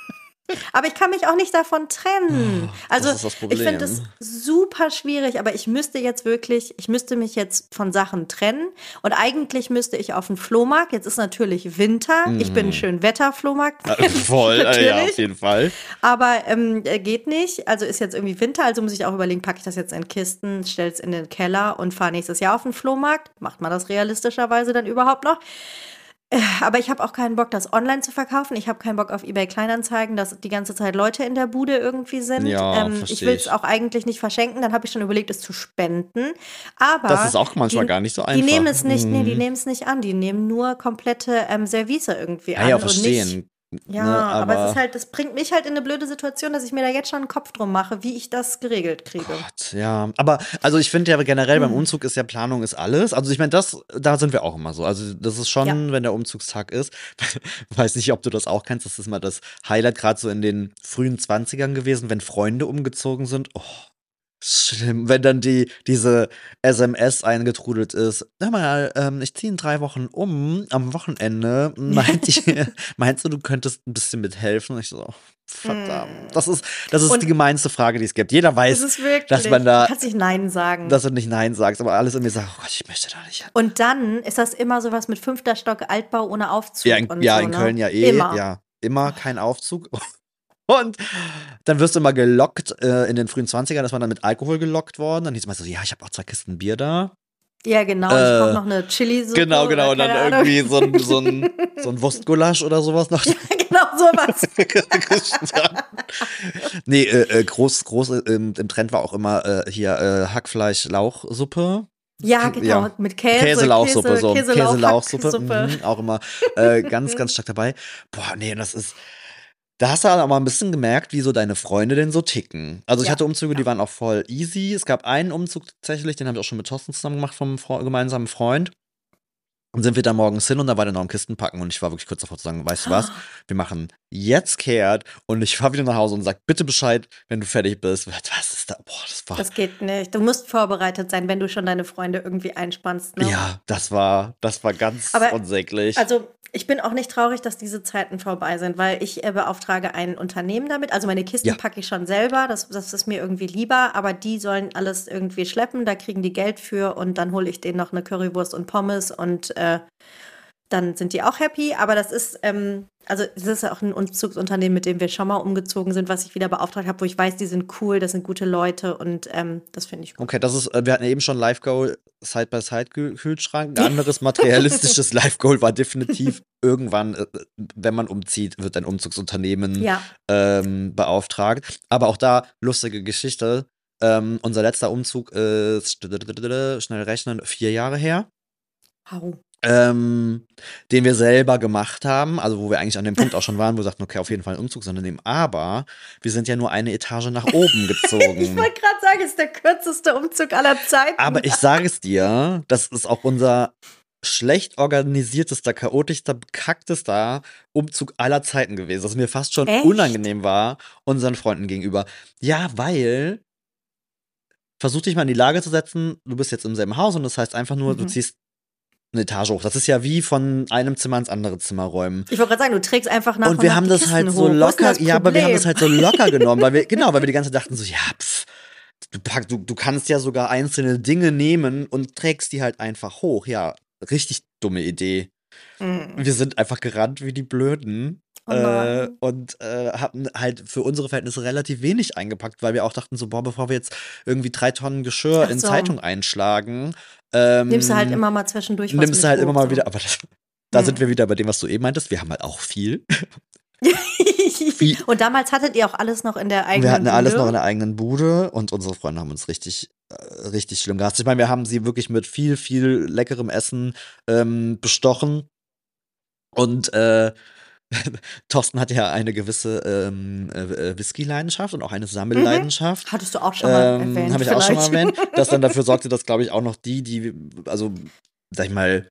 aber ich kann mich auch nicht davon trennen. Oh, Also, ich finde es super schwierig, aber ich müsste jetzt wirklich, ich müsste mich jetzt von Sachen trennen und eigentlich müsste ich auf den Flohmarkt. Jetzt ist natürlich Winter. Ich bin ein schön Wetterflohmarkt. Äh, Voll, ja, auf jeden Fall. Aber ähm, äh, geht nicht. Also ist jetzt irgendwie Winter, also muss ich auch überlegen, packe ich das jetzt in Kisten, stelle es in den Keller und fahre nächstes Jahr auf den Flohmarkt. Macht man das realistischerweise dann überhaupt noch? Äh, Aber ich habe auch keinen Bock, das online zu verkaufen. Ich habe keinen Bock auf eBay Kleinanzeigen, dass die ganze Zeit Leute in der Bude irgendwie sind. Ja, ähm, ich will es auch eigentlich nicht verschenken. Dann habe ich schon überlegt, es zu spenden. Aber Das ist auch manchmal die, gar nicht so Die einfach. nehmen es nicht, nee, die Mhm. nehmen es nicht an. Die nehmen nur komplette ähm, Service irgendwie Ja, an ja, verstehen. Ja, ne, aber, aber- es ist halt, das bringt mich halt in eine blöde Situation, dass ich mir da jetzt schon einen Kopf drum mache, wie ich das geregelt kriege. Gott, ja. Aber, also ich finde ja generell Hm. beim Umzug ist ja Planung ist alles. Also ich meine, das, da sind wir auch immer so. Also das ist schon, Ja. wenn der Umzugstag ist. Weiß nicht, ob du das auch kennst. Das ist mal das Highlight gerade so in den frühen 20ern gewesen, wenn Freunde umgezogen sind. Oh. Schlimm, wenn dann die, diese SMS eingetrudelt ist. Hör mal, ähm, ich ziehe in drei Wochen um am Wochenende. Meint ich, meinst du, du könntest ein bisschen mithelfen? Und ich so, oh, verdammt. Das ist, das ist Und- die gemeinste Frage, die es gibt. Jeder weiß, Das wirklich, dass man da- du kannst nicht Nein sagen. dass du nicht Nein sagst, aber alles in mir sagt, oh Gott, ich möchte da nicht und dann ist das immer sowas mit fünfter Stock Altbau ohne Aufzug. Ja, in, ja, so, in ne? Köln ja eh. Immer. Ja, immer kein Aufzug. Und dann wirst du immer gelockt äh, in den frühen 20ern, ist man dann mit Alkohol gelockt worden. Dann hieß es mal so, ja, ich habe auch zwei Kisten Bier da. Ja, genau. Äh, ich brauche noch eine Chili-Suppe. genau, genau. Und dann Ahnung. irgendwie so ein, so ein, so ein Wurstgulasch oder sowas noch. genau, sowas. nee, äh, äh, groß, groß äh, im, im Trend war auch immer äh, hier Hackfleisch-Lauchsuppe. Ja, genau. Ja. Mit Käse. Käselauchsuppe, Käse, so. Käselauch, Käselauchsuppe, Hacksuppe. mhm, auch immer äh, ganz, ganz stark dabei. Boah, nee, das ist. Da hast du aber ein bisschen gemerkt, wie so deine Freunde denn so ticken. Also ich Ja, hatte Umzüge, die waren auch voll easy. Es gab einen Umzug tatsächlich, den habe ich auch schon mit Thorsten zusammen gemacht vom gemeinsamen Freund. Und sind wir da morgens hin und da war der noch im Kisten packen und ich war wirklich kurz davor zu sagen, weißt du was, wir machen jetzt kehrt und ich fahre wieder nach Hause und sag bitte Bescheid, wenn du fertig bist. Was ist da? Boah, das war. Das geht nicht. Du musst vorbereitet sein, wenn du schon deine Freunde irgendwie einspannst. Ne? ja, das war, das war ganz Aber- unsäglich. Also ich bin auch nicht traurig, dass diese Zeiten vorbei sind, weil ich äh, beauftrage ein Unternehmen damit. Also meine Kisten Ja. packe ich schon selber, das, das ist mir irgendwie lieber, aber die sollen alles irgendwie schleppen, da kriegen die Geld für und dann hole ich denen noch eine Currywurst und Pommes und äh, dann sind die auch happy. Aber das ist, ähm, also das ist auch ein Umzugsunternehmen, mit dem wir schon mal umgezogen sind, was ich wieder beauftragt habe, wo ich weiß, die sind cool, das sind gute Leute und ähm, das finde ich gut. Okay, das ist, äh, wir hatten eben schon Live Goal Side-by-Side-Kühlschrank. Ein anderes materialistisches Live Goal war definitiv irgendwann, äh, wenn man umzieht, wird ein Umzugsunternehmen Ja. ähm, beauftragt. Aber auch da, lustige Geschichte. Ähm, unser letzter Umzug ist, schnell rechnen, vier Jahre her. Au. Ähm, den wir selber gemacht haben, also wo wir eigentlich an dem Punkt auch schon waren, wo wir sagten, okay, auf jeden Fall ein Umzugsunternehmen, aber wir sind ja nur eine Etage nach oben Ich gezogen. wollte gerade sagen, es ist der kürzeste Umzug aller Zeiten. aber ich sage es dir, das ist auch unser schlecht organisiertester, chaotischster, bekacktester Umzug aller Zeiten gewesen, dass mir fast schon Echt? unangenehm war unseren Freunden gegenüber. Ja, weil versuch dich mal in die Lage zu setzen, du bist jetzt im selben Haus und das heißt einfach nur, du Mhm. ziehst eine Etage hoch. Das ist ja wie von einem Zimmer ins andere Zimmer räumen. Ich wollte gerade sagen, du trägst einfach nach und wir nach haben das Kisten halt so hoch. Locker, ja, aber wir haben das halt so locker genommen, weil wir, genau, weil wir die ganze Zeit dachten so, ja, pff, du, pack, du, du kannst ja sogar einzelne Dinge nehmen und trägst die halt einfach hoch. Ja, richtig dumme Idee. Mhm. Wir sind einfach gerannt wie die Blöden. Oh äh, und äh, haben halt für unsere Verhältnisse relativ wenig eingepackt, weil wir auch dachten so, boah, bevor wir jetzt irgendwie drei Tonnen Geschirr Ach in so. Zeitung einschlagen, ähm, Nimmst du halt immer mal zwischendurch was nimmst du halt immer mal so. wieder, aber das, da Mhm. sind wir wieder bei dem, was du eben meintest, wir haben halt auch viel. Und damals hattet ihr auch alles noch in der eigenen wir hatten alles Bude? noch in der eigenen Bude und unsere Freunde haben uns richtig, äh, richtig schlimm gehasst. Ich meine, wir haben sie wirklich mit viel, viel leckerem Essen ähm, bestochen. Und äh, Thorsten hat ja eine gewisse ähm, äh, äh, Whisky-Leidenschaft und auch eine Sammelleidenschaft. Hattest du auch schon mal Ähm, erwähnt. Habe ich auch schon mal vielleicht. erwähnt. Das dann dafür sorgte, dass, glaube ich, auch noch die, die, also, sag ich mal,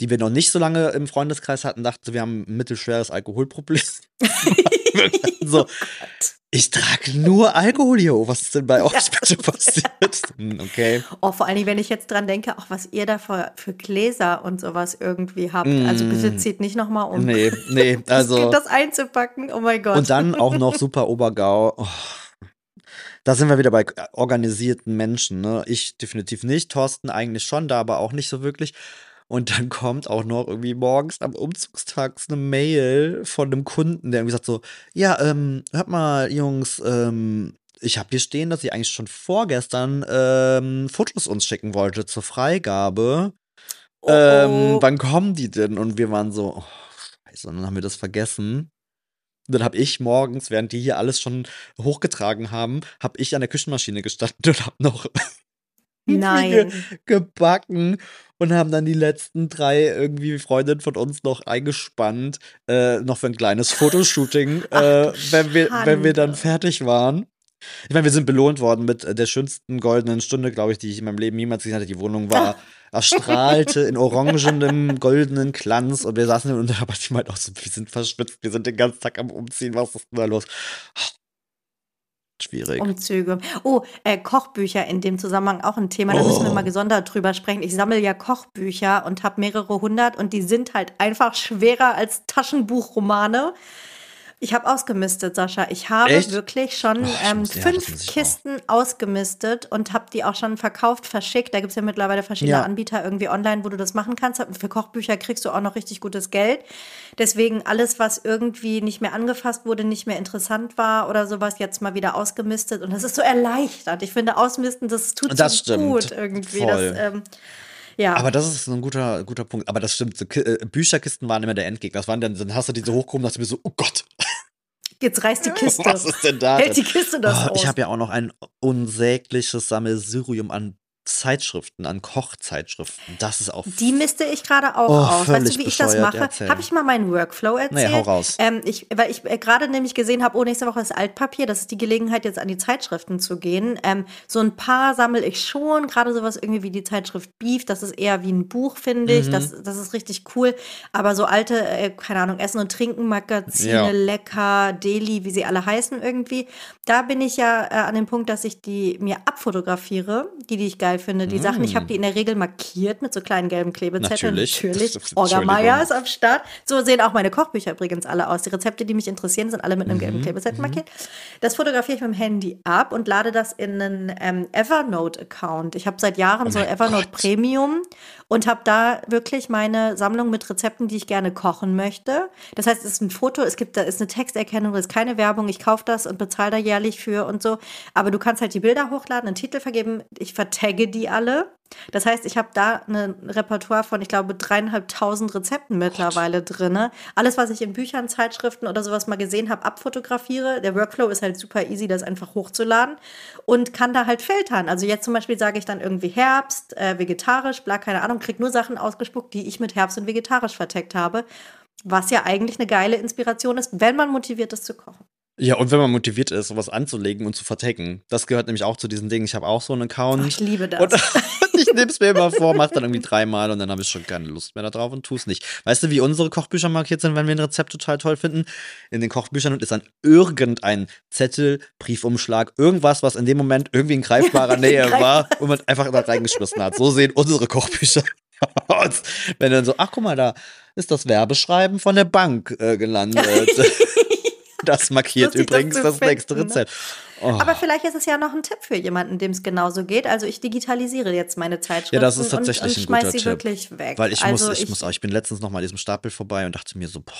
die wir noch nicht so lange im Freundeskreis hatten, dachten, wir haben ein mittelschweres Alkoholproblem. So, ich trage nur Alkohol hier. Oh, was ist denn bei euch bitte passiert? Hm, Okay. Oh, vor allen Dingen, wenn ich jetzt dran denke, auch was ihr da für, für Gläser und sowas irgendwie habt. Also bitte Mm. zieht nicht nochmal um. Nee, nee, also. gibt das einzupacken, oh mein Gott. Und dann auch noch super Obergau. Oh. Da sind wir wieder bei organisierten Menschen. Ne? Ich definitiv nicht, Thorsten eigentlich schon, da aber auch nicht so wirklich. Und dann kommt auch noch irgendwie morgens am Umzugstag eine Mail von einem Kunden, der irgendwie sagt so, ja, ähm, hört mal, Jungs, ähm, ich habe hier stehen, dass ihr eigentlich schon vorgestern ähm, Fotos uns schicken wollte zur Freigabe. oh, Ähm, oh. wann kommen die denn? Und wir waren so, oh, scheiße, und dann haben wir das vergessen. Und dann habe ich morgens, während die hier alles schon hochgetragen haben, habe ich an der Küchenmaschine gestanden und habe noch Nein. gebacken und haben dann die letzten drei irgendwie Freundinnen von uns noch eingespannt, äh, noch für ein kleines Fotoshooting, Ach, äh, wenn, wir, wenn wir dann fertig waren. Ich meine, wir sind belohnt worden mit äh, der schönsten goldenen Stunde, glaube ich, die ich in meinem Leben jemals gesehen hatte. Die Wohnung war, erstrahlte in orangenem, goldenen Glanz und wir saßen und aber ich meinte auch so, wir sind verschwitzt, wir sind den ganzen Tag am Umziehen, was ist denn da los? Schwierig. Umzüge. Oh, äh, Kochbücher in dem Zusammenhang auch ein Thema. Da müssen wir Oh. mal gesondert drüber sprechen. Ich sammle ja Kochbücher und habe mehrere hundert und die sind halt einfach schwerer als Taschenbuchromane. Ich habe ausgemistet, Sascha. Ich habe Echt? wirklich schon ich ähm, muss- ja, fünf muss ich auch. Kisten ausgemistet und habe die auch schon verkauft, verschickt. Da gibt es ja mittlerweile verschiedene Ja. Anbieter irgendwie online, wo du das machen kannst. Für Kochbücher kriegst du auch noch richtig gutes Geld. Deswegen alles, was irgendwie nicht mehr angefasst wurde, nicht mehr interessant war oder sowas, jetzt mal wieder ausgemistet. Und das ist so erleichtert. Ich finde, ausmisten, das tut Das so stimmt. gut irgendwie. Voll. Das, ähm, ja. Aber das ist ein guter, guter Punkt. Aber das stimmt. So, äh, Bücherkisten waren immer der Endgegner. Das waren dann, dann hast du die so hochgehoben, dachte ich mir so, oh Gott, jetzt reißt die Kiste. was ist denn da? Hält die Kiste das Oh, ich aus? habe ja auch noch ein unsägliches Sammelsurium an Zeitschriften, an Kochzeitschriften. Das ist auch. Die misste ich gerade auch Oh, aus. Weißt du, wie ich das mache? erzähl. Habe ich mal meinen Workflow erzählt? Nee, hau raus. Ähm, ich, weil ich äh, gerade nämlich gesehen habe, oh, nächste Woche ist Altpapier. Das ist die Gelegenheit, jetzt an die Zeitschriften zu gehen. Ähm, so ein paar sammle ich schon. Gerade sowas irgendwie wie die Zeitschrift Beef. Das ist eher wie ein Buch, finde ich. Mhm. Das, das ist richtig cool. Aber so alte, äh, keine Ahnung, Essen- und Trinken-Magazine, Ja. Lecker, Deli, wie sie alle heißen irgendwie. Da bin ich ja äh, an dem Punkt, dass ich die mir abfotografiere, die, die ich geil finde. Die Sachen, ich habe die in der Regel markiert mit so kleinen gelben Klebezetteln. Mm. Natürlich. Natürlich. Entschuldigung. ist am Start. So sehen auch meine Kochbücher übrigens alle aus. Die Rezepte, die mich interessieren, sind alle mit einem Mhm, gelben Klebezettel markiert. Das fotografiere ich mit dem Handy ab und lade das in einen ähm, Evernote-Account. Ich habe seit Jahren Oh so Evernote Gott. Premium und habe da wirklich meine Sammlung mit Rezepten, die ich gerne kochen möchte. Das heißt, es ist ein Foto, es gibt da ist eine Texterkennung, es ist keine Werbung, ich kaufe das und bezahle da jährlich für und so. Aber du kannst halt die Bilder hochladen, einen Titel vergeben, ich vertagge die alle. Das heißt, ich habe da ein Repertoire von, ich glaube, dreieinhalbtausend Rezepten mittlerweile drin. Alles, was ich in Büchern, Zeitschriften oder sowas mal gesehen habe, abfotografiere. Der Workflow ist halt super easy, das einfach hochzuladen und kann da halt filtern. Also jetzt zum Beispiel sage ich dann irgendwie Herbst, äh, vegetarisch, bla, keine Ahnung, krieg nur Sachen ausgespuckt, die ich mit Herbst und vegetarisch verteckt habe. Was ja eigentlich eine geile Inspiration ist, wenn man motiviert ist zu kochen. Ja, und wenn man motiviert ist, sowas anzulegen und zu vertecken. Das gehört nämlich auch zu diesen Dingen. Ich habe auch so einen Account. Oh, ich liebe das. Und ich nehme es mir immer vor, mache dann irgendwie dreimal und dann habe ich schon keine Lust mehr darauf und tue es nicht. Weißt du, wie unsere Kochbücher markiert sind, wenn wir ein Rezept total toll finden? In den Kochbüchern ist dann irgendein Zettel, Briefumschlag, irgendwas, was in dem Moment irgendwie in greifbarer Nähe war und man einfach da reingeschmissen hat. So sehen unsere Kochbücher aus. Wenn dann so, ach guck mal, da ist das Werbeschreiben von der Bank äh, gelandet. Das markiert übrigens das das, nächste ne? Rezept. Oh. Aber vielleicht ist es ja noch ein Tipp für jemanden, dem es genauso geht. Also ich digitalisiere jetzt meine Zeitschriften Ja, das ist tatsächlich und, und schmeiß sie Tipp. wirklich weg. Weil ich also muss, ich, muss auch, ich bin letztens noch mal an diesem Stapel vorbei und dachte mir so, boah,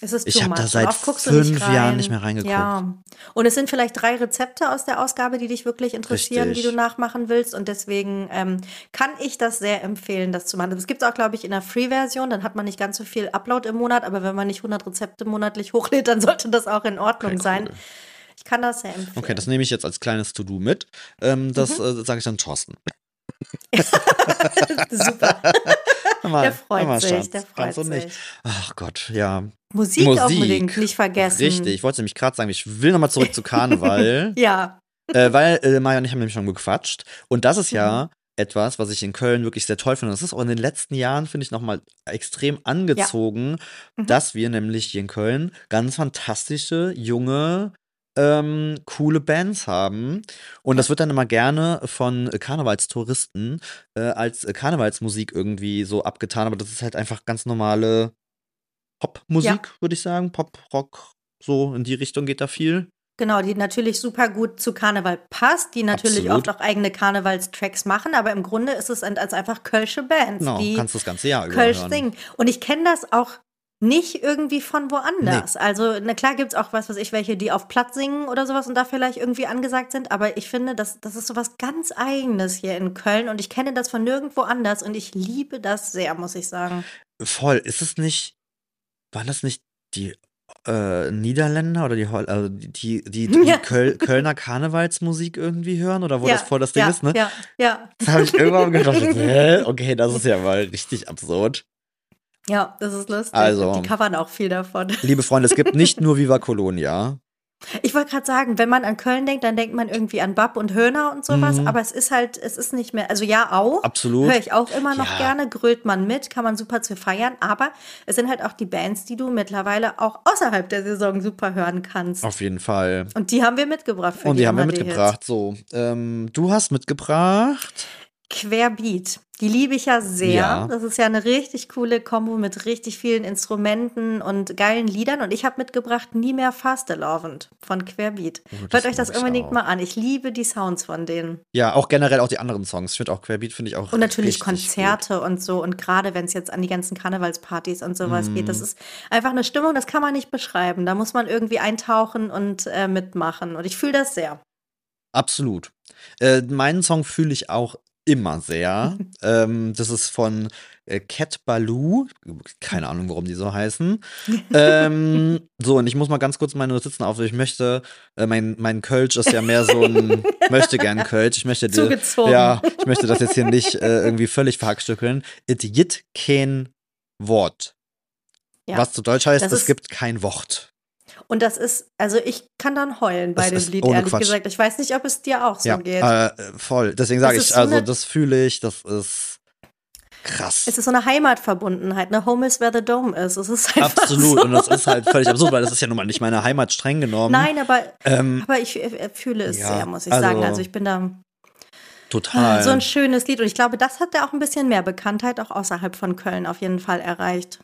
Es ist Ich too hab da seit nicht fünf rein. Jahren nicht mehr reingeguckt. Ja. Und es sind vielleicht drei Rezepte aus der Ausgabe, die dich wirklich interessieren, Richtig. die du nachmachen willst. Und deswegen ähm, kann ich das sehr empfehlen, das zu machen. Das gibt es auch, glaube ich, in der Free-Version. Dann hat man nicht ganz so viel Upload im Monat. Aber wenn man nicht 100 Rezepte monatlich hochlädt, dann sollte das auch in Ordnung Okay, sein. cool. Ich kann das sehr empfehlen. Okay, das nehme ich jetzt als kleines To-Do mit. Ähm, das Mhm. äh, sage ich dann Thorsten. Super. Mal, Der freut mal, sich, Schatz, der freut und nicht. sich. Ach Gott, ja. Musik, Musik. unbedingt nicht vergessen. Richtig, ich wollte nämlich gerade sagen, ich will nochmal zurück zu Karneval. Ja. äh, weil äh, Maja und ich haben nämlich schon gequatscht. Und das ist ja Mhm. etwas, was ich in Köln wirklich sehr toll finde. Das ist auch in den letzten Jahren, finde ich, nochmal extrem angezogen, Mhm. dass wir nämlich hier in Köln ganz fantastische, junge, ähm, coole Bands haben. Und das wird dann immer gerne von Karnevalstouristen äh, als Karnevalsmusik irgendwie so abgetan. Aber das ist halt einfach ganz normale Popmusik, würde ich sagen. Pop, Rock, so in die Richtung geht da viel. Genau, die natürlich super gut zu Karneval passt, die natürlich Absolut. oft auch eigene Karnevalstracks machen, aber im Grunde ist es einfach Kölsche Bands, Genau, die kannst du das ganze Jahr über Kölsch hören. singen. Und ich kenne das auch nicht irgendwie von woanders. Also, na klar gibt es auch, was weiß ich, welche, die auf Platt singen oder sowas und da vielleicht irgendwie angesagt sind, aber ich finde, das, das ist sowas ganz Eigenes hier in Köln und ich kenne das von nirgendwo anders und ich liebe das sehr, muss ich sagen. Voll. Ist es nicht, waren das nicht die äh, Niederländer oder die, also die, die, die, die Ja. Köl Kölner Karnevalsmusik irgendwie hören oder wo ja, das voll das Ding ja, ist, ne? Ja, ja. Das habe ich irgendwann gedacht, hä? Okay, das ist ja mal richtig absurd. Ja, das ist lustig. Also. Die covern auch viel davon. Liebe Freunde, es gibt nicht nur Viva Colonia. Ich wollte gerade sagen, wenn man an Köln denkt, dann denkt man irgendwie an Bab und Höhner und sowas, Mhm. aber es ist halt, es ist nicht mehr, also ja auch, Absolut. höre ich auch immer noch Ja. gerne, grölt man mit, kann man super zu feiern, aber es sind halt auch die Bands, die du mittlerweile auch außerhalb der Saison super hören kannst. Auf jeden Fall. Und die haben wir mitgebracht für Und die haben wir mitgebracht. So, ähm, du hast mitgebracht. Querbeat. Die liebe ich ja sehr. Ja. Das ist ja eine richtig coole Kombo mit richtig vielen Instrumenten und geilen Liedern. Und ich habe mitgebracht Nie mehr Fastelovend von Querbeat. Oh, Hört euch das unbedingt auch. mal an. Ich liebe die Sounds von denen. Ja, auch generell auch die anderen Songs. Ich finde auch Querbeat finde ich auch Und natürlich Konzerte und so. Und gerade wenn es jetzt an die ganzen Karnevalspartys und sowas Mhm. geht, das ist einfach eine Stimmung, das kann man nicht beschreiben. Da muss man irgendwie eintauchen und äh, mitmachen. Und ich fühle das sehr. Absolut. Äh, meinen Song fühle ich auch immer sehr. ähm, das ist von äh, Cat Baloo. Keine Ahnung, warum die so heißen. ähm, so, und ich muss mal ganz kurz meine Notizen auf. Ich möchte, äh, mein, mein Kölsch ist ja mehr so ein, möchte gern Kölsch. Ich möchte, dir- ja, ich möchte das jetzt hier nicht äh, irgendwie völlig verhackstückeln. It jit kein Wort. Ja. Was zu Deutsch heißt, Das es gibt kein Wort. Und das ist, also ich kann dann heulen bei Das dem Lied, ehrlich Quatsch. gesagt. Ich weiß nicht, ob es dir auch so ja, geht. Äh, voll. Deswegen sage ich, so also eine- das fühle ich, das ist krass. Es ist so eine Heimatverbundenheit. Ne? Home is where the dome is. Es ist einfach Absolut. So. Und das ist halt völlig absurd, weil das ist ja nun mal nicht meine Heimat streng genommen. Nein, aber, Ähm, aber ich äh, fühle es ja, sehr, muss ich also- sagen. Also ich bin da total. so ein schönes Lied. Und ich glaube, das hat ja auch ein bisschen mehr Bekanntheit auch außerhalb von Köln auf jeden Fall erreicht.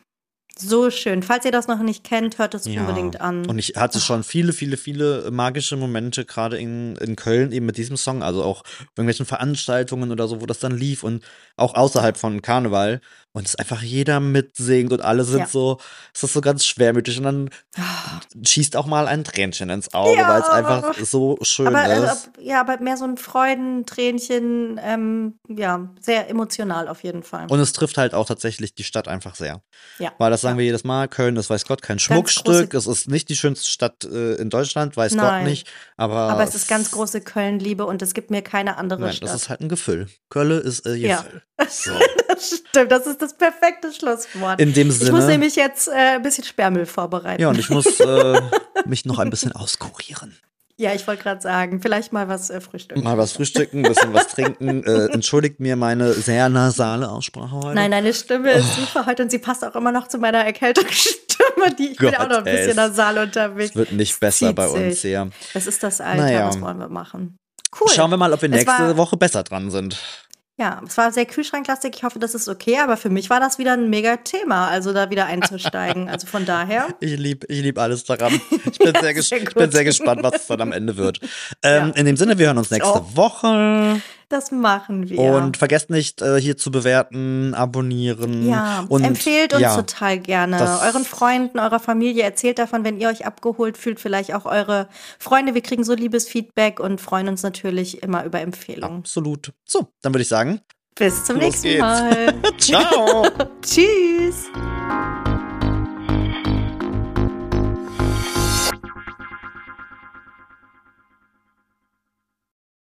So schön. Falls ihr das noch nicht kennt, hört es Ja. unbedingt an. Und ich hatte schon viele, viele, viele magische Momente, gerade in, in Köln eben mit diesem Song, also auch irgendwelchen Veranstaltungen oder so, wo das dann lief und auch außerhalb von Karneval. Und es einfach jeder mitsingt und alle sind Ja. so, es ist so ganz schwermütig und dann Ah. schießt auch mal ein Tränchen ins Auge, Ja. weil es einfach so schön aber, äh, ist. ja, aber mehr so ein Freudentränchen, ähm, ja, sehr emotional auf jeden Fall. Und es trifft halt auch tatsächlich die Stadt einfach sehr. ja. Weil das sagen wir jedes Mal, Köln ist weiß Gott kein Schmuckstück. Es ist nicht die schönste Stadt äh, in Deutschland, weiß Gott Nein. nicht. Aber, Aber es ist ganz große Köln-Liebe und es gibt mir keine andere Nein, Stadt. das ist halt ein Gefühl. Kölle ist äh, Ja. Gefühl. So. Das stimmt, das ist das perfekte Schlusswort. In dem ich muss Sinne. nämlich jetzt äh, ein bisschen Sperrmüll vorbereiten. Ja, und ich muss äh, mich noch ein bisschen auskurieren. Ja, ich wollte gerade sagen, vielleicht mal was äh, frühstücken. Mal was frühstücken, ein bisschen was trinken. Äh, entschuldigt mir meine sehr nasale Aussprache heute. Nein, deine Stimme ist Oh. super heute und sie passt auch immer noch zu meiner Erkältungsstimme. Die, ich bin Gott, auch noch ein bisschen ey, nasal unterwegs. Es wird nicht besser bei uns hier. Das ist das Alter, Naja. was wollen wir machen? Cool. Schauen wir mal, ob wir Es nächste Woche besser dran sind. Ja, es war sehr Kühlschranklastig. Ich hoffe, das ist okay, aber für mich war das wieder ein mega Thema, also da wieder einzusteigen. Also von daher. Ich liebe ich lieb alles daran. Ich bin, sehr, ges Sehr bin sehr gespannt, was es dann am Ende wird. Ähm, Ja. In dem Sinne, wir hören uns nächste auch. Woche. Das machen wir. Und vergesst nicht, äh, hier zu bewerten, abonnieren. ja, und, empfehlt uns ja, total gerne. Euren Freunden, eurer Familie erzählt davon, wenn ihr euch abgeholt fühlt, vielleicht auch eure Freunde. Wir kriegen so liebes Feedback und freuen uns natürlich immer über Empfehlungen. Absolut. So, dann würde ich sagen, Bis zum Los nächsten geht's. Mal. ciao. Tschüss.